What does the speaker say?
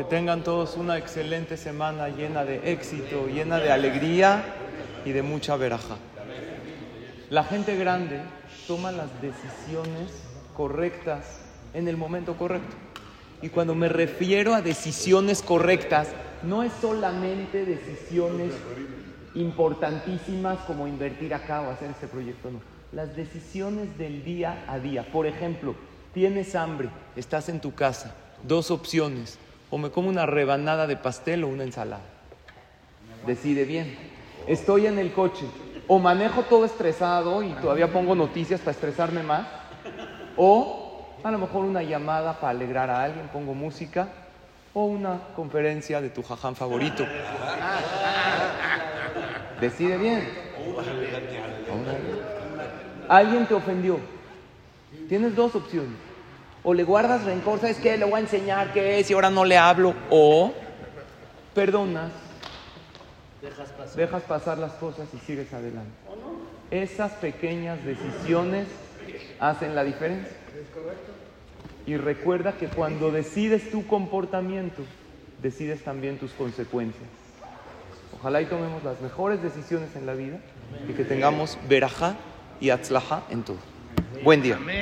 Que tengan todos una excelente semana llena de éxito, llena de alegría y de mucha veraja. La gente grande toma las decisiones correctas en el momento correcto. Y cuando me refiero a decisiones correctas, no es solamente decisiones importantísimas como invertir acá o hacer este proyecto, no. Las decisiones del día a día. Por ejemplo, tienes hambre, estás en tu casa, dos opciones, o me como una rebanada de pastel o una ensalada. Decide bien. Estoy en el coche, o manejo todo estresado y todavía pongo noticias para estresarme más, o a lo mejor una llamada para alegrar a alguien, pongo música, o una conferencia de tu jaján favorito. Decide bien. Alguien te ofendió. Tienes dos opciones. O le guardas rencor, ¿sabes qué? Le voy a enseñar qué es y ahora no le hablo. O perdonas, dejas pasar las cosas y sigues adelante. Esas pequeñas decisiones hacen la diferencia. Y recuerda que cuando decides tu comportamiento, decides también tus consecuencias. Ojalá y tomemos las mejores decisiones en la vida y que tengamos verajá y atzlajá en todo. Buen día.